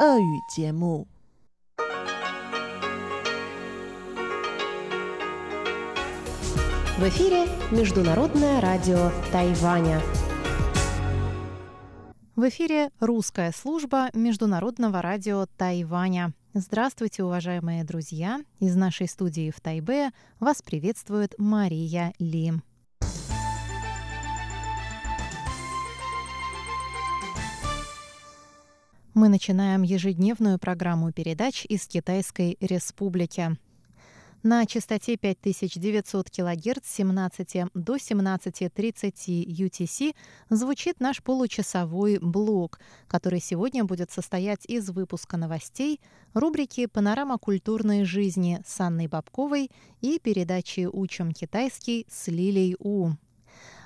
俄语节目。В эфире Международное радио Тайваня. В эфире русская служба Международного радио Тайваня. Здравствуйте, уважаемые друзья! Из нашей студии в Тайбе вас приветствует Мария Ли. Мы начинаем ежедневную программу передач из Китайской Республики. На частоте 5900 кГц с 17 до 17.30 UTC звучит наш получасовой блок, который сегодня будет состоять из выпуска новостей, рубрики «Панорама культурной жизни» с Анной Бабковой и передачи «Учим китайский» с Лилей У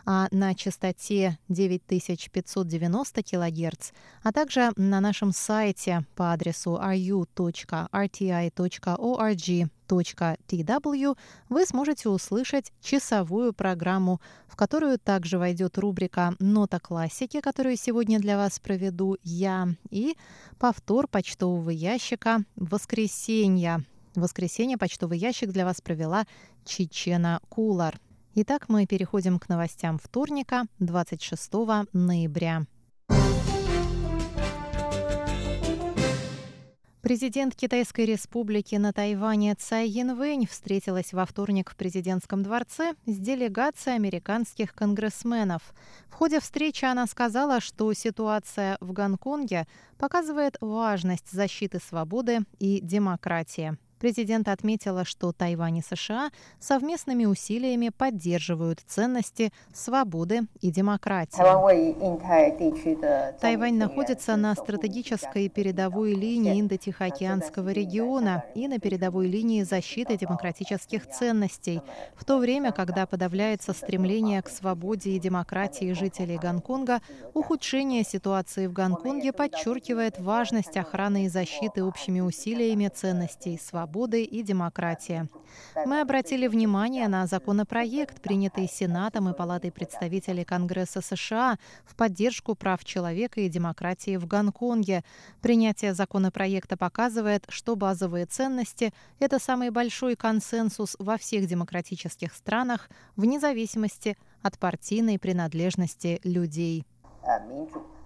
а на частоте 9590 кГц, а также на нашем сайте по адресу ru.rti.org.tw вы сможете услышать часовую программу, в которую также войдет рубрика «Нота классики», которую сегодня для вас проведу я, и повтор почтового ящика «Воскресенье». В воскресенье почтовый ящик для вас провела Чечена Кулар. Итак, мы переходим к новостям вторника, 26 ноября. Президент Китайской республики на Тайване Цай Янвэнь встретилась во вторник в президентском дворце с делегацией американских конгрессменов. В ходе встречи она сказала, что ситуация в Гонконге показывает важность защиты свободы и демократии. Президент отметила, что Тайвань и США совместными усилиями поддерживают ценности свободы и демократии. Тайвань находится на стратегической передовой линии Индо-Тихоокеанского региона и на передовой линии защиты демократических ценностей, в то время, когда подавляется стремление к свободе и демократии жителей Гонконга, ухудшение ситуации в Гонконге подчеркивает важность охраны и защиты общими усилиями ценностей свободы свободы и демократии. Мы обратили внимание на законопроект, принятый Сенатом и Палатой представителей Конгресса США в поддержку прав человека и демократии в Гонконге. Принятие законопроекта показывает, что базовые ценности – это самый большой консенсус во всех демократических странах, вне зависимости от партийной принадлежности людей.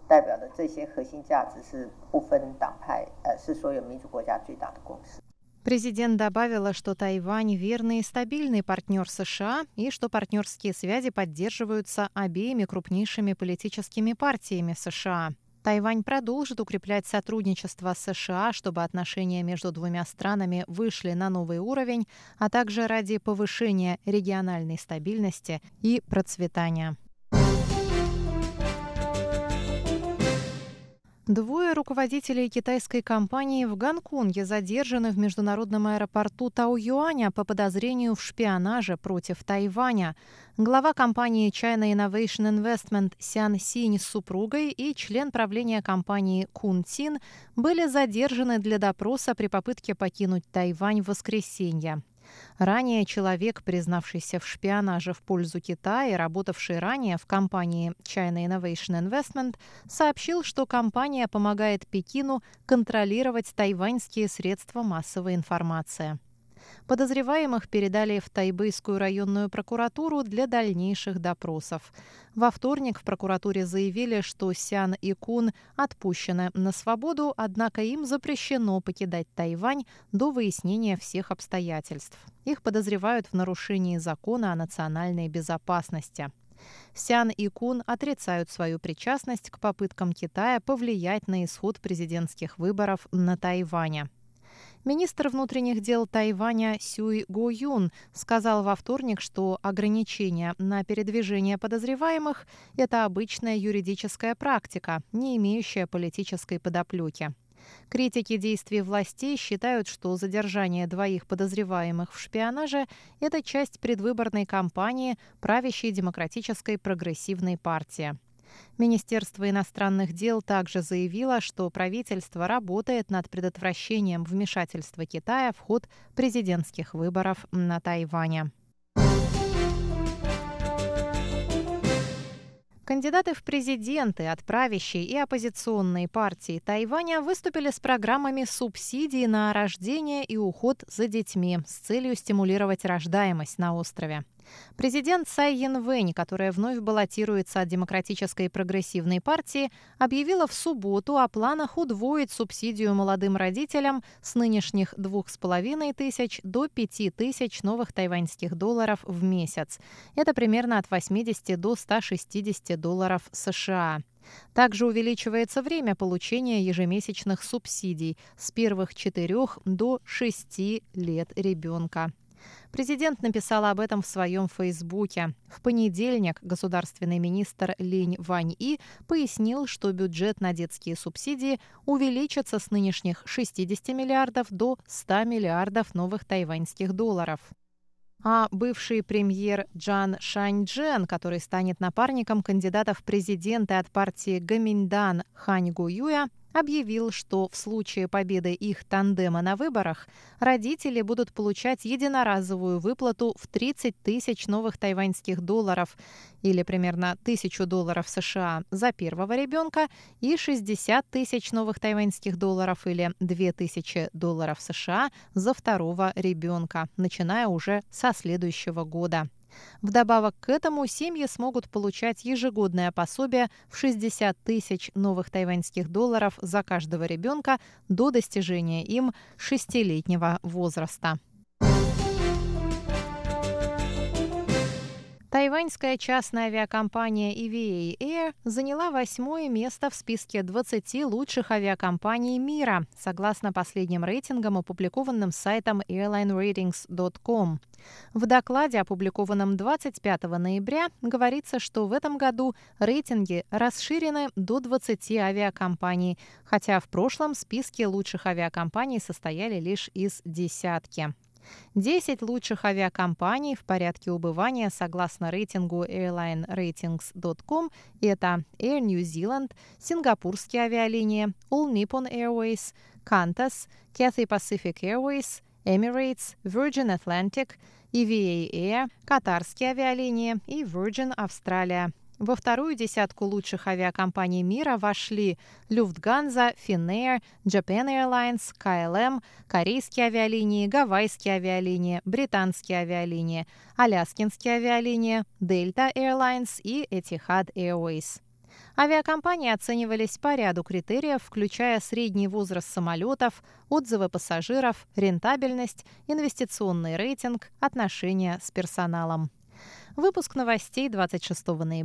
代表的这些核心价值是不分党派，呃，是所有民主国家最大的共识。 Президент добавила, что Тайвань – верный и стабильный партнер США и что партнерские связи поддерживаются обеими крупнейшими политическими партиями США. Тайвань продолжит укреплять сотрудничество с США, чтобы отношения между двумя странами вышли на новый уровень, а также ради повышения региональной стабильности и процветания. Двое руководителей китайской компании в Гонконге задержаны в международном аэропорту Тау-Юаня по подозрению в шпионаже против Тайваня. Глава компании China Innovation Investment Сян Синь с супругой и член правления компании Кун Тин были задержаны для допроса при попытке покинуть Тайвань в воскресенье. Ранее человек, признавшийся в шпионаже в пользу Китая работавший ранее в компании China Innovation Investment, сообщил, что компания помогает Пекину контролировать тайваньские средства массовой информации. Подозреваемых передали в Тайбэйскую районную прокуратуру для дальнейших допросов. Во вторник в прокуратуре заявили, что Сян и Кун отпущены на свободу, однако им запрещено покидать Тайвань до выяснения всех обстоятельств. Их подозревают в нарушении закона о национальной безопасности. Сян и Кун отрицают свою причастность к попыткам Китая повлиять на исход президентских выборов на Тайване. Министр внутренних дел Тайваня Сюй Го Юн сказал во вторник, что ограничения на передвижение подозреваемых – это обычная юридическая практика, не имеющая политической подоплеки. Критики действий властей считают, что задержание двоих подозреваемых в шпионаже – это часть предвыборной кампании правящей демократической прогрессивной партии. Министерство иностранных дел также заявило, что правительство работает над предотвращением вмешательства Китая в ход президентских выборов на Тайване. Кандидаты в президенты от правящей и оппозиционной партии Тайваня выступили с программами субсидий на рождение и уход за детьми с целью стимулировать рождаемость на острове. Президент Цай Янвэнь, которая вновь баллотируется от Демократической прогрессивной партии, объявила в субботу о планах удвоить субсидию молодым родителям с нынешних 2,5 тысяч до 5 тысяч новых тайваньских долларов в месяц. Это примерно от 80 до 160 долларов США. Также увеличивается время получения ежемесячных субсидий с первых четырех до шести лет ребенка. Президент написала об этом в своем Фейсбуке. В понедельник государственный министр Линь Вань-И пояснил, что бюджет на детские субсидии увеличится с нынешних 60 миллиардов до 100 миллиардов новых тайваньских долларов. А бывший премьер Джан Шаньчжэн, который станет напарником кандидата в президенты от партии Гаминьдан Хань Гуюя, объявил, что в случае победы их тандема на выборах родители будут получать единоразовую выплату в 30 тысяч новых тайваньских долларов или примерно тысячу долларов США за первого ребенка и 60 тысяч новых тайваньских долларов или 2000 долларов США за второго ребенка, начиная уже со следующего года. Вдобавок к этому семьи смогут получать ежегодное пособие в 60 тысяч новых тайваньских долларов за каждого ребенка до достижения им шестилетнего возраста. Тайваньская частная авиакомпания EVA Air заняла восьмое место в списке 20 лучших авиакомпаний мира, согласно последним рейтингам, опубликованным сайтом airlineratings.com. В докладе, опубликованном 25 ноября, говорится, что в этом году рейтинги расширены до 20 авиакомпаний, хотя в прошлом списке лучших авиакомпаний состояли лишь из десятки. 10 лучших авиакомпаний в порядке убывания согласно рейтингу airlineratings.com – это Air New Zealand, сингапурские авиалинии, All Nippon Airways, Qantas, Cathay Pacific Airways, Emirates, Virgin Atlantic, EVA Air, катарские авиалинии и Virgin Australia. Во вторую десятку лучших авиакомпаний мира вошли Люфтганза, Finnair, Japan Airlines, KLM, корейские авиалинии, гавайские авиалинии, британские авиалинии, аляскинские авиалинии, Delta Airlines и Etihad Airways. Авиакомпании оценивались по ряду критериев, включая средний возраст самолетов, отзывы пассажиров, рентабельность, инвестиционный рейтинг, отношения с персоналом. Выпуск новостей 26 ноября